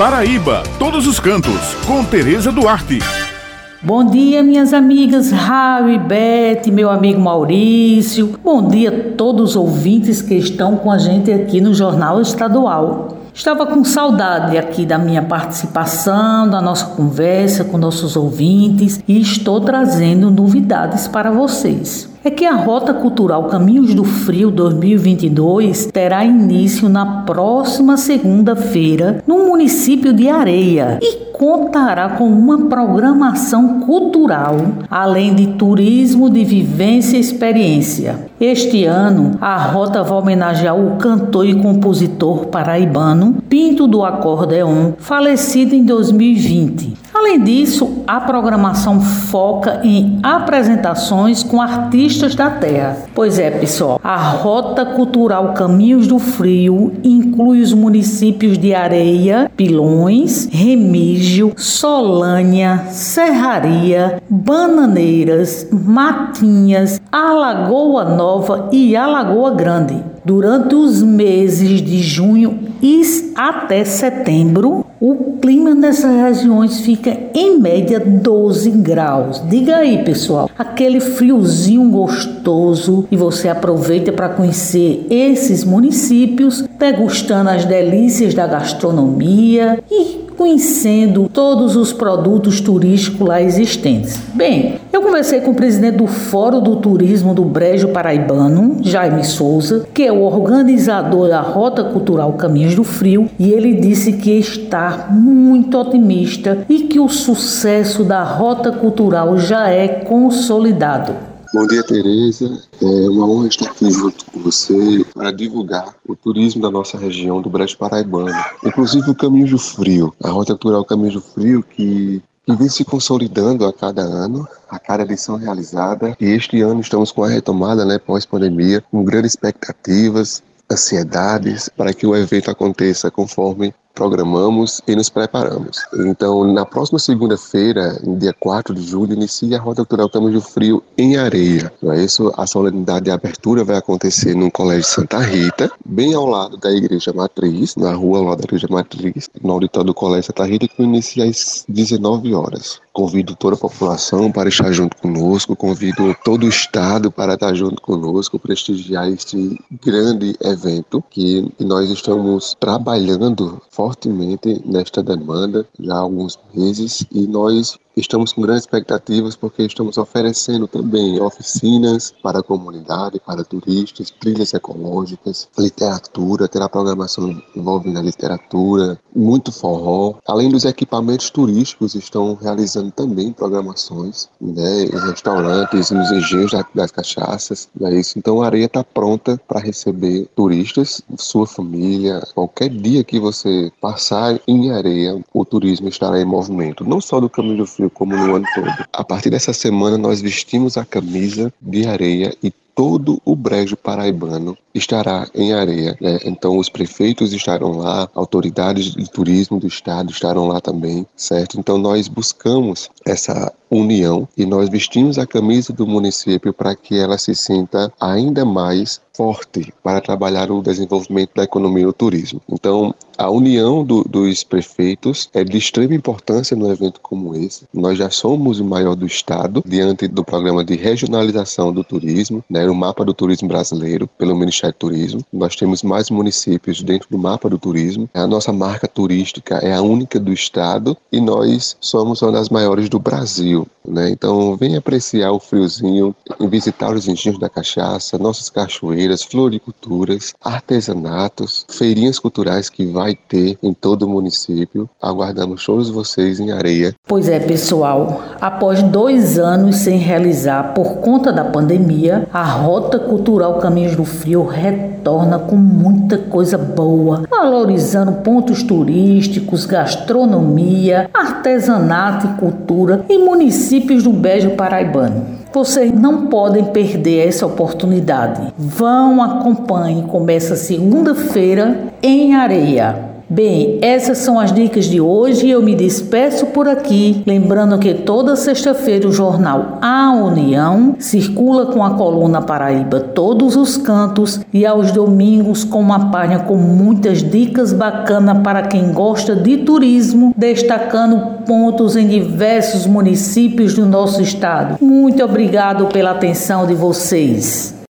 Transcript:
Paraíba, todos os cantos, com Tereza Duarte. Bom dia, minhas amigas Raul e Beth, meu amigo Maurício. Bom dia a todos os ouvintes que estão com a gente aqui no Jornal Estadual. Estava com saudade aqui da minha participação, da nossa conversa com nossos ouvintes e estou trazendo novidades para vocês é que a Rota Cultural Caminhos do Frio 2022 terá início na próxima segunda-feira no município de Areia e contará com uma programação cultural, além de turismo de vivência e experiência. Este ano, a rota vai homenagear o cantor e compositor paraibano Pinto do Acordeon, falecido em 2020. Além disso, a programação foca em apresentações com artistas da terra. Pois é, pessoal, a Rota Cultural Caminhos do Frio inclui os municípios de Areia, Pilões, Remígio, Solânia, Serraria, Bananeiras, Matinhas, Alagoa Nova e Alagoa Grande. Durante os meses de junho e até setembro, o clima nessas regiões fica em média 12 graus. Diga aí, pessoal, aquele friozinho gostoso e você aproveita para conhecer esses municípios, degustando as delícias da gastronomia e conhecendo todos os produtos turísticos lá existentes. Bem, eu conversei com o presidente do Fórum do Turismo do Brejo Paraibano, Jaime Souza, que é o organizador da Rota Cultural Caminhos do Frio, e ele disse que está muito otimista e que o sucesso da Rota Cultural já é consolidado. Bom dia, Tereza. É uma honra estar aqui junto com você para divulgar o turismo da nossa região do Brejo Paraibano. Inclusive o Caminho do Frio, a Rota Cultural Caminho do Frio, que, que vem se consolidando a cada ano, a cada edição realizada. E este ano estamos com a retomada, né, pós-pandemia, com grandes expectativas, ansiedades para que o evento aconteça conforme programamos e nos preparamos. Então, na próxima segunda-feira, dia 4 de julho, inicia a Rota Cultural Caminho do Frio em Areia. Não é isso? A solenidade de abertura vai acontecer no Colégio Santa Rita, bem ao lado da Igreja Matriz, na rua ao lado da Igreja Matriz, no auditório do Colégio Santa Rita, que inicia às 19 horas. Convido toda a população para estar junto conosco, convido todo o Estado para estar junto conosco, prestigiar este grande evento que nós estamos trabalhando fortemente nesta demanda já há alguns meses e nós Estamos com grandes expectativas porque estamos oferecendo também oficinas para a comunidade, para turistas, trilhas ecológicas, literatura, terá programação envolvendo a literatura, muito forró. Além dos equipamentos turísticos, estão realizando também programações né, em restaurantes, nos engenhos das cachaças. É isso. Então a areia está pronta para receber turistas, sua família. Qualquer dia que você passar em areia, o turismo estará em movimento. Não só do Caminho do Frio, como no ano todo. A partir dessa semana, nós vestimos a camisa de areia e todo o brejo paraibano estará em areia. Né? Então, os prefeitos estarão lá, autoridades de turismo do estado estarão lá também, certo? Então, nós buscamos essa união e nós vestimos a camisa do município para que ela se sinta ainda mais forte para trabalhar o desenvolvimento da economia e do turismo. Então, a união do, dos prefeitos é de extrema importância no evento como esse. Nós já somos o maior do estado diante do programa de regionalização do turismo, né, o mapa do turismo brasileiro pelo Ministério do Turismo. Nós temos mais municípios dentro do mapa do turismo. A nossa marca turística é a única do estado e nós somos uma das maiores do Brasil. Né? Então, venha apreciar o friozinho, visitar os engenhos da cachaça, nossas cachoeiras, floriculturas, artesanatos, feirinhas culturais que vai ter em todo o município. Aguardamos todos vocês em areia. Pois é, pessoal. Após dois anos sem realizar por conta da pandemia, a Rota Cultural Caminhos do Frio retorna com muita coisa boa, valorizando pontos turísticos, gastronomia, artesanato e cultura em municípios do Beijo Paraibano. Vocês não podem perder essa oportunidade. Vão, acompanhem. Começa segunda-feira em Areia. Bem, essas são as dicas de hoje eu me despeço por aqui, lembrando que toda sexta-feira o jornal A União circula com a coluna Paraíba Todos os Cantos e aos domingos com uma página com muitas dicas bacanas para quem gosta de turismo, destacando pontos em diversos municípios do nosso estado. Muito obrigado pela atenção de vocês.